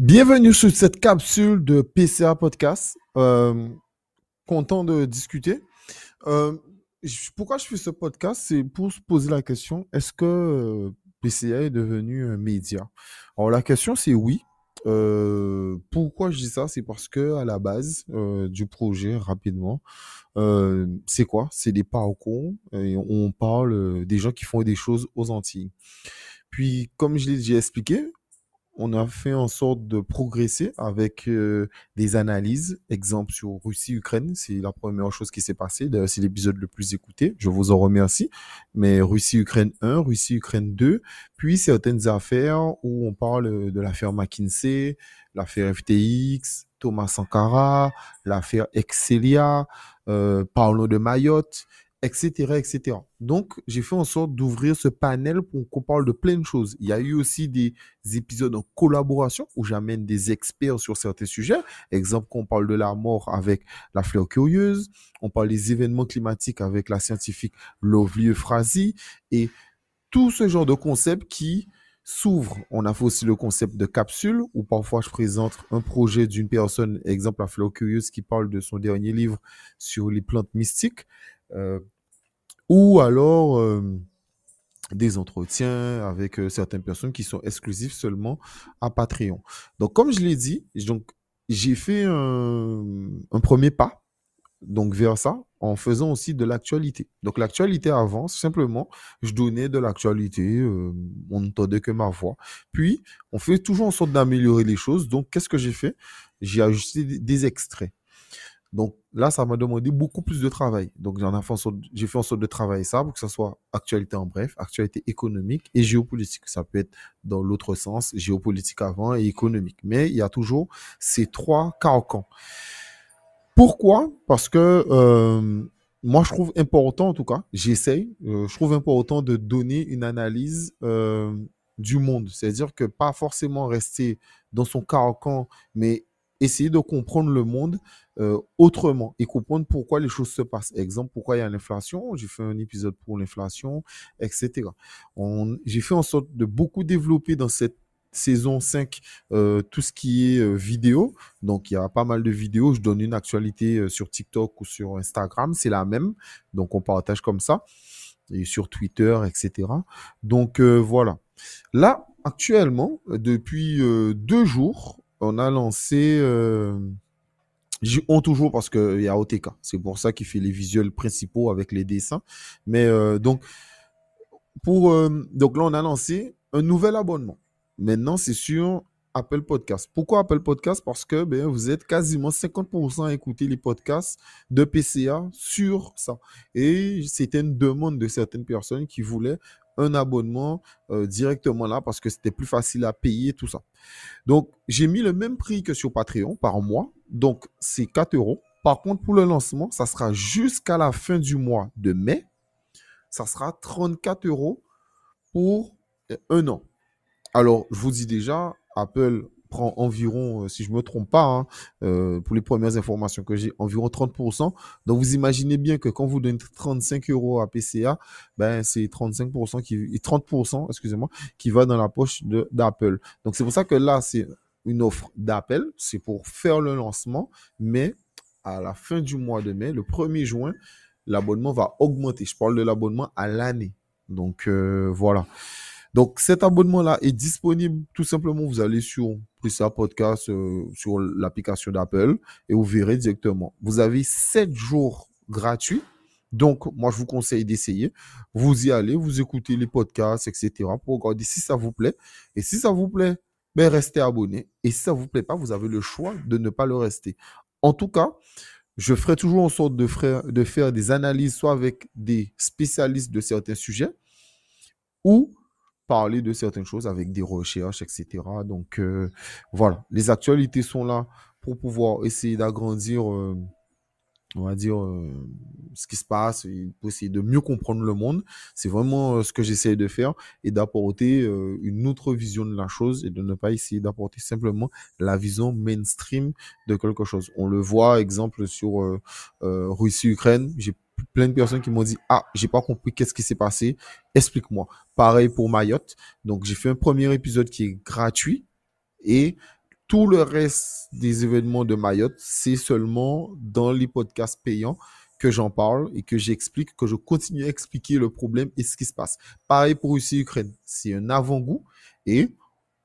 Bienvenue sur cette capsule de PCA Podcast. Euh, content de discuter. Euh, pourquoi je fais ce podcast? C'est pour se poser la question est-ce que euh, PCA est devenu un média? Alors la question c'est oui. pourquoi je dis ça? C'est parce que à la base du projet, rapidement, c'est quoi? C'est des parcours et on parle des gens qui font des choses aux Antilles. Puis, comme je l'ai déjà expliqué, on a fait en sorte de progresser avec euh, des analyses. Exemple sur Russie-Ukraine, c'est la première chose qui s'est passée. D'ailleurs, c'est l'épisode le plus écouté. Je vous en remercie. Mais Russie-Ukraine 1, Russie-Ukraine 2, puis certaines affaires où on parle de l'affaire McKinsey, l'affaire FTX, Thomas Sankara, l'affaire Excelia, euh, parlons de Mayotte etc., etc. Donc, j'ai fait en sorte d'ouvrir ce panel pour qu'on parle de plein de choses. Il y a eu aussi des épisodes en collaboration où j'amène des experts sur certains sujets. Exemple, qu'on parle de la mort avec la fleur curieuse, on parle des événements climatiques avec la scientifique Lovely Euphrasie et tout ce genre de concepts qui s'ouvre. On a fait aussi le concept de capsule où parfois je présente un projet d'une personne, exemple la fleur curieuse qui parle de son dernier livre sur les plantes mystiques. Euh, ou alors euh, des entretiens avec euh, certaines personnes qui sont exclusives seulement à Patreon. Donc, comme je l'ai dit, donc j'ai fait un, premier pas donc vers ça en faisant aussi de l'actualité. Donc l'actualité avance, simplement, je donnais de l'actualité, on n'entendait que ma voix. Puis, on fait toujours en sorte d'améliorer les choses. Donc, qu'est-ce que j'ai fait? J'ai ajusté des extraits. Donc là, ça m'a demandé beaucoup plus de travail. Donc j'ai fait en sorte de travailler ça pour que ce soit actualité en bref, actualité économique et géopolitique. Ça peut être dans l'autre sens, géopolitique avant et économique. Mais il y a toujours ces trois carcans. Pourquoi? Parce que euh, moi, je trouve important, en tout cas, j'essaye, euh, je trouve important de donner une analyse euh, du monde. C'est-à-dire que pas forcément rester dans son carcan, mais essayer de comprendre le monde euh, autrement et comprendre pourquoi les choses se passent. Exemple, pourquoi il y a l'inflation? J'ai fait un épisode pour l'inflation, etc. J'ai fait en sorte de beaucoup développer dans cette saison 5 euh, tout ce qui est euh, vidéo. Donc, il y a pas mal de vidéos. Je donne une actualité sur TikTok ou sur Instagram. C'est la même. Donc, on partage comme ça. Et sur Twitter, etc. Donc, voilà. Là, actuellement, depuis deux jours, on a lancé. Euh, toujours parce qu'il y a OTK. C'est pour ça qu'il fait les visuels principaux avec les dessins. Mais euh, donc, pour, euh, donc là, on a lancé un nouvel abonnement. Maintenant, c'est sur Apple Podcast. Pourquoi Apple Podcast? Parce que ben, vous êtes quasiment 50% à écouter les podcasts de PCA sur ça. Et c'était une demande de certaines personnes qui voulaient un abonnement euh, directement là parce que c'était plus facile à payer, tout ça. Donc, j'ai mis le même prix que sur Patreon par mois. Donc, c'est 4 euros. Par contre, pour le lancement, ça sera jusqu'à la fin du mois de mai. Ça sera 34 euros pour un an. Alors, je vous dis déjà, Apple prend environ, euh, si je ne me trompe pas, hein, euh, pour les premières informations que j'ai, environ 30%. Donc vous imaginez bien que quand vous donnez 35 euros à PCA, ben c'est 35% qui, 30%, excusez-moi, qui va dans la poche d'Apple. Donc c'est pour ça que là, c'est une offre d'Apple, c'est pour faire le lancement, mais à la fin du mois de mai, le 1er juin, l'abonnement va augmenter. Je parle de l'abonnement à l'année. Donc euh, voilà. Donc cet abonnement-là est disponible tout simplement. Vous allez sur ça Podcast euh, sur l'application d'Apple et vous verrez directement. Vous avez 7 jours gratuits. Donc, moi, je vous conseille d'essayer. Vous y allez, vous écoutez les podcasts, etc. pour regarder si ça vous plaît. Et si ça vous plaît, ben, restez abonné. Et si ça vous plaît pas, vous avez le choix de ne pas le rester. En tout cas, je ferai toujours en sorte de faire, de faire des analyses, soit avec des spécialistes de certains sujets, ou parler de certaines choses avec des recherches, etc. Donc euh, voilà, les actualités sont là pour pouvoir essayer d'agrandir, euh, on va dire, euh, ce qui se passe et essayer de mieux comprendre le monde. C'est vraiment ce que j'essaie de faire et d'apporter une autre vision de la chose et de ne pas essayer d'apporter simplement la vision mainstream de quelque chose. On le voit, exemple, sur Russie-Ukraine. J'ai plein de personnes qui m'ont dit ah j'ai pas compris qu'est-ce qui s'est passé explique-moi pareil pour Mayotte donc j'ai fait un premier épisode qui est gratuit et Tout le reste des événements de Mayotte, c'est seulement dans les podcasts payants que j'en parle et que j'explique, que je continue à expliquer le problème et ce qui se passe. Pareil pour Russie-Ukraine. C'est un avant-goût et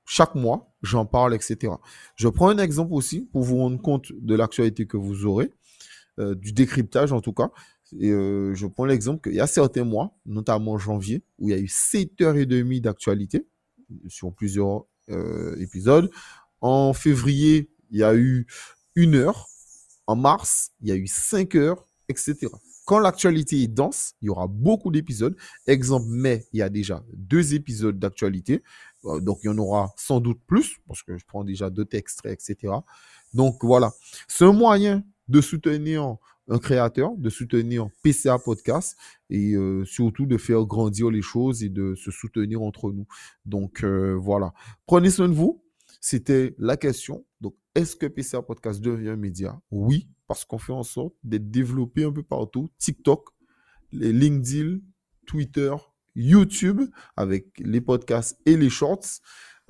chaque mois, j'en parle, etc. Je prends un exemple aussi pour vous rendre compte de l'actualité que vous aurez, euh, du décryptage en tout cas. Et euh, je prends l'exemple qu'il y a certains mois, notamment en janvier, où il y a eu 7h30 d'actualité sur plusieurs euh, épisodes. En février, il y a eu une heure. En mars, il y a eu 5 heures, etc. Quand l'actualité est dense, il y aura beaucoup d'épisodes. Exemple, mai, il y a déjà deux épisodes d'actualité. Euh, donc, il y en aura sans doute plus, parce que je prends déjà deux extraits, etc. Donc, voilà. C'est un moyen de soutenir un créateur, de soutenir PCA Podcast et euh, surtout de faire grandir les choses et de se soutenir entre nous. Donc, euh, voilà. Prenez soin de vous. C'était la question. Donc, est-ce que PCA Podcast devient un média? Oui, parce qu'on fait en sorte d'être développé un peu partout. TikTok, les LinkedIn, Twitter, YouTube avec les podcasts et les shorts,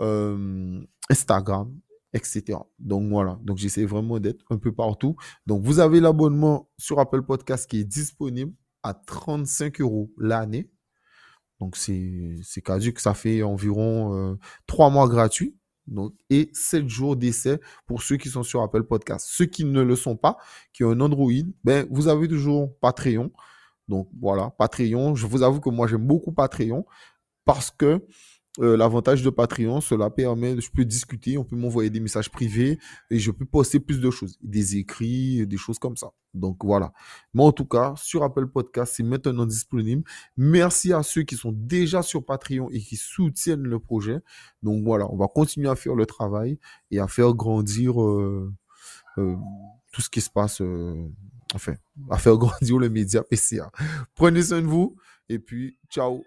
euh, Instagram, etc. Donc voilà, donc j'essaie vraiment d'être un peu partout. Donc vous avez l'abonnement sur Apple Podcast qui est disponible à 35 euros l'année. Donc c'est que ça fait environ 3 euh, mois gratuits. Et 7 jours d'essai pour ceux qui sont sur Apple Podcast. Ceux qui ne le sont pas, qui ont un Android, ben, vous avez toujours Patreon. Donc voilà, Patreon, je vous avoue que moi j'aime beaucoup Patreon parce que euh, l'avantage de Patreon, cela permet, je peux discuter, on peut m'envoyer des messages privés et je peux poster plus de choses, des écrits, des choses comme ça. Donc voilà. Mais en tout cas, sur Apple Podcast, c'est maintenant disponible. Merci à ceux qui sont déjà sur Patreon et qui soutiennent le projet. Donc voilà, on va continuer à faire le travail et à faire grandir euh, euh, tout ce qui se passe enfin, à faire grandir le média PCA. Prenez soin de vous et puis ciao.